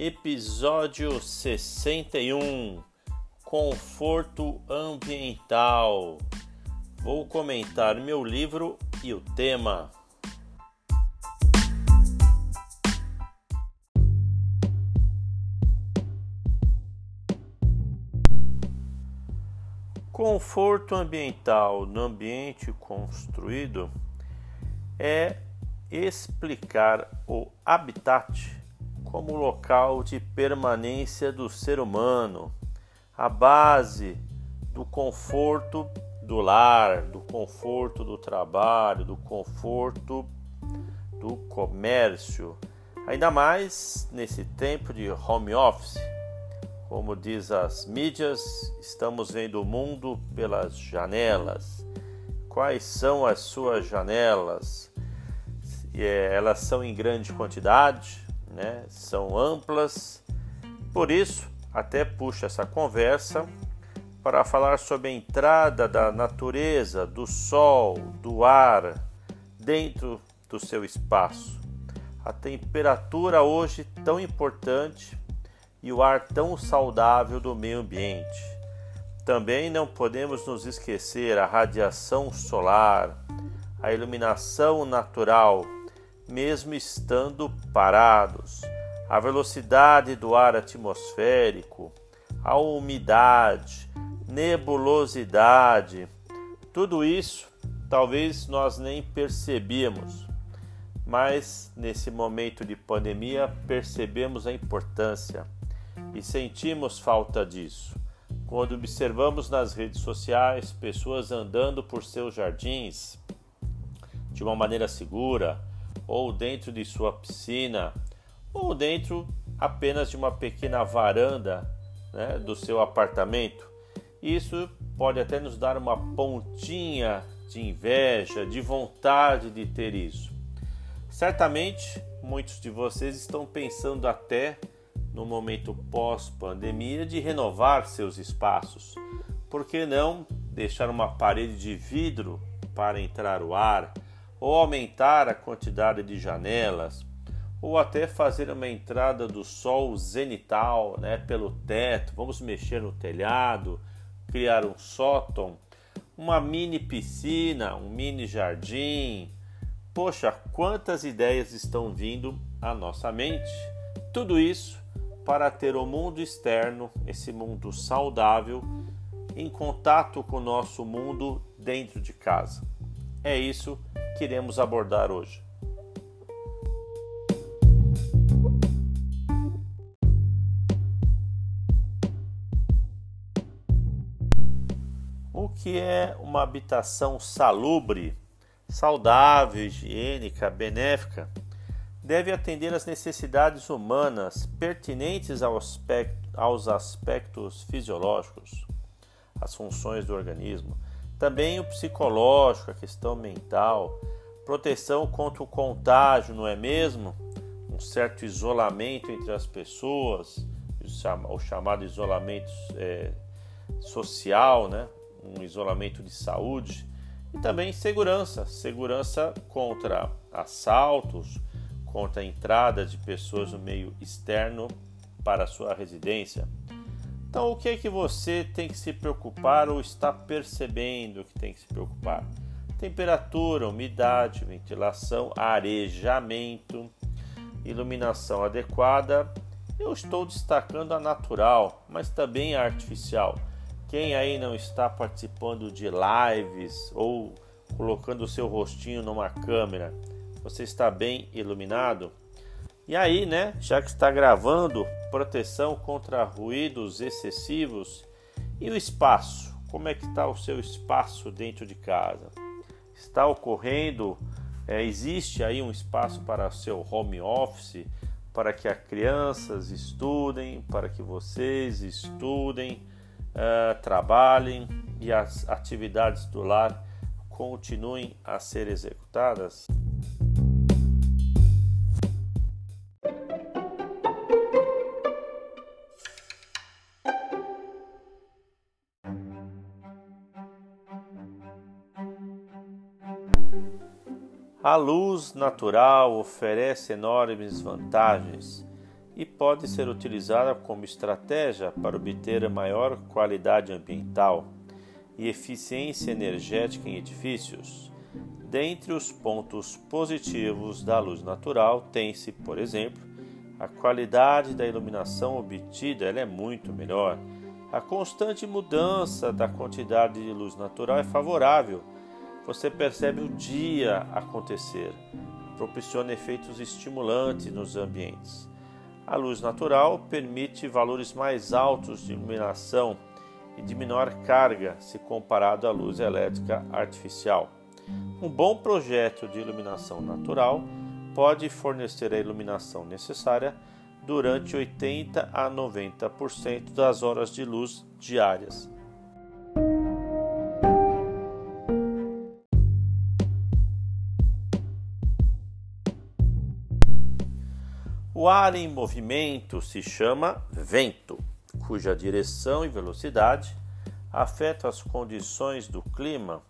Episódio 61 Conforto ambiental. Vou comentar meu livro e o tema. Conforto ambiental no ambiente construído é explicar o habitat como local de permanência do ser humano, a base do conforto do lar, do conforto do trabalho, do conforto do comércio. Ainda mais nesse tempo de home office. Como diz as mídias, estamos vendo o mundo pelas janelas. Quais são as suas janelas? É, elas são em grande quantidade, né? são amplas. Por isso, até puxa essa conversa para falar sobre a entrada da natureza, do sol, do ar dentro do seu espaço. A temperatura hoje tão importante e o ar tão saudável do meio ambiente. Também não podemos nos esquecer a radiação solar, a iluminação natural mesmo estando parados, a velocidade do ar atmosférico, a umidade, nebulosidade, tudo isso talvez nós nem percebíamos, mas nesse momento de pandemia percebemos a importância e sentimos falta disso. Quando observamos nas redes sociais pessoas andando por seus jardins de uma maneira segura, ou dentro de sua piscina, ou dentro apenas de uma pequena varanda né, do seu apartamento. Isso pode até nos dar uma pontinha de inveja, de vontade de ter isso. Certamente muitos de vocês estão pensando até no momento pós-pandemia de renovar seus espaços. Por que não deixar uma parede de vidro para entrar o ar? Ou aumentar a quantidade de janelas, ou até fazer uma entrada do sol zenital né, pelo teto. Vamos mexer no telhado, criar um sótão, uma mini piscina, um mini jardim. Poxa, quantas ideias estão vindo à nossa mente! Tudo isso para ter o mundo externo, esse mundo saudável, em contato com o nosso mundo dentro de casa. É isso que iremos abordar hoje. O que é uma habitação salubre, saudável, higiênica, benéfica? Deve atender às necessidades humanas pertinentes aos aspectos fisiológicos, às funções do organismo também o psicológico, a questão mental, proteção contra o contágio, não é mesmo? Um certo isolamento entre as pessoas, o chamado isolamento é, social, né? um isolamento de saúde. E também segurança, segurança contra assaltos, contra a entrada de pessoas no meio externo para a sua residência. Então, o que é que você tem que se preocupar ou está percebendo que tem que se preocupar? Temperatura, umidade, ventilação, arejamento, iluminação adequada. Eu estou destacando a natural, mas também a artificial. Quem aí não está participando de lives ou colocando o seu rostinho numa câmera, você está bem iluminado? E aí, né, já que está gravando, proteção contra ruídos excessivos e o espaço. Como é que está o seu espaço dentro de casa? Está ocorrendo, é, existe aí um espaço para seu home office, para que as crianças estudem, para que vocês estudem, uh, trabalhem e as atividades do lar continuem a ser executadas? A luz natural oferece enormes vantagens e pode ser utilizada como estratégia para obter maior qualidade ambiental e eficiência energética em edifícios. Dentre os pontos positivos da luz natural, tem-se, por exemplo, a qualidade da iluminação obtida ela é muito melhor. A constante mudança da quantidade de luz natural é favorável. Você percebe o dia acontecer, proporciona efeitos estimulantes nos ambientes. A luz natural permite valores mais altos de iluminação e de menor carga se comparado à luz elétrica artificial. Um bom projeto de iluminação natural pode fornecer a iluminação necessária durante 80 a 90% das horas de luz diárias. O ar em movimento se chama vento, cuja direção e velocidade afetam as condições do clima.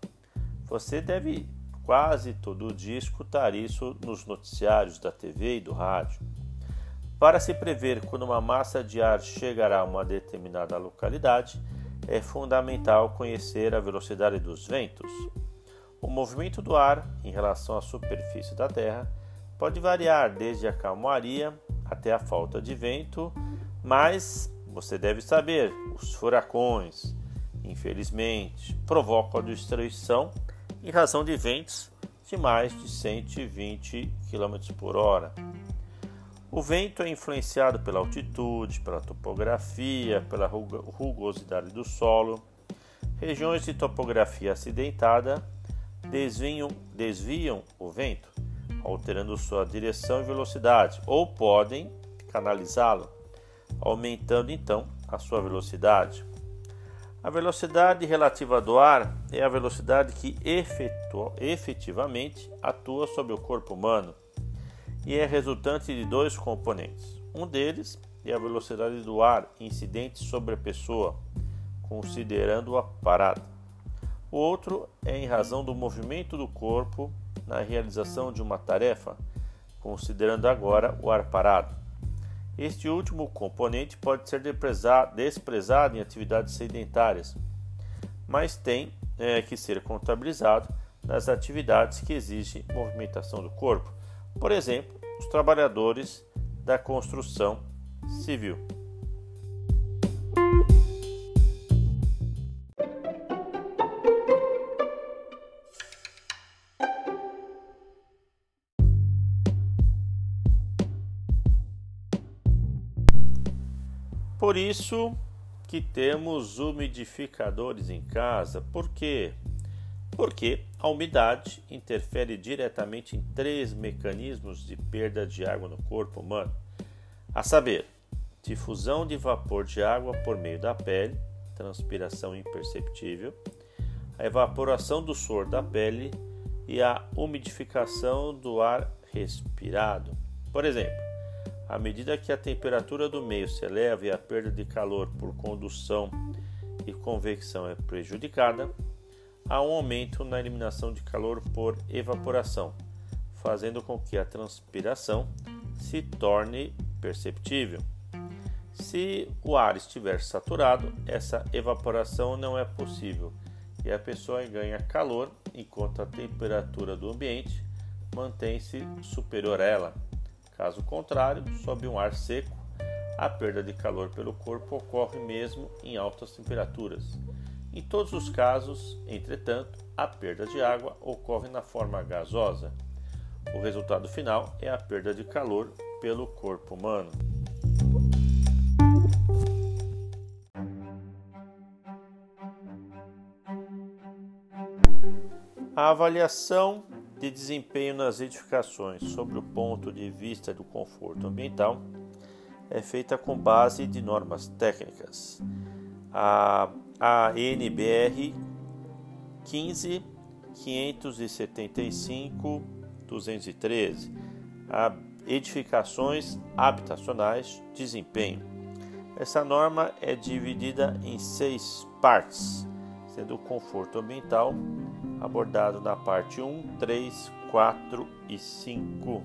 Você deve quase todo dia escutar isso nos noticiários da TV e do rádio. Para se prever quando uma massa de ar chegará a uma determinada localidade, é fundamental conhecer a velocidade dos ventos. O movimento do ar em relação à superfície da Terra pode variar desde a calmaria até a falta de vento, mas você deve saber, os furacões, infelizmente, provocam a destruição em razão de ventos de mais de 120 km por hora. O vento é influenciado pela altitude, pela topografia, pela rugosidade do solo. Regiões de topografia acidentada desviam, desviam o vento alterando sua direção e velocidade, ou podem canalizá-lo, aumentando então a sua velocidade. A velocidade relativa do ar é a velocidade que efetivamente atua sobre o corpo humano e é resultante de dois componentes. Um deles é a velocidade do ar incidente sobre a pessoa, considerando o aparato. O outro é em razão do movimento do corpo na realização de uma tarefa, considerando agora o ar parado. Este último componente pode ser desprezado em atividades sedentárias, mas tem é, que ser contabilizado nas atividades que exigem movimentação do corpo, por exemplo, os trabalhadores da construção civil. Por isso que temos umidificadores em casa. Por quê? Porque a umidade interfere diretamente em três mecanismos de perda de água no corpo humano, a saber, difusão de vapor de água por meio da pele, transpiração imperceptível, a evaporação do suor da pele e a umidificação do ar respirado. Por exemplo, à medida que a temperatura do meio se eleva e a perda de calor por condução e convecção é prejudicada, há um aumento na eliminação de calor por evaporação, fazendo com que a transpiração se torne perceptível. Se o ar estiver saturado, essa evaporação não é possível e a pessoa ganha calor enquanto a temperatura do ambiente mantém-se superior a ela. Caso contrário, sob um ar seco, a perda de calor pelo corpo ocorre mesmo em altas temperaturas. Em todos os casos, entretanto, a perda de água ocorre na forma gasosa. O resultado final é a perda de calor pelo corpo humano. A avaliação de desempenho nas edificações sobre o ponto de vista do conforto ambiental é feita com base de normas técnicas. A ANBR 15 575 213. A edificações habitacionais desempenho. Essa norma é dividida em seis partes, sendo o conforto ambiental abordado na parte 1, 3, 4 e 5.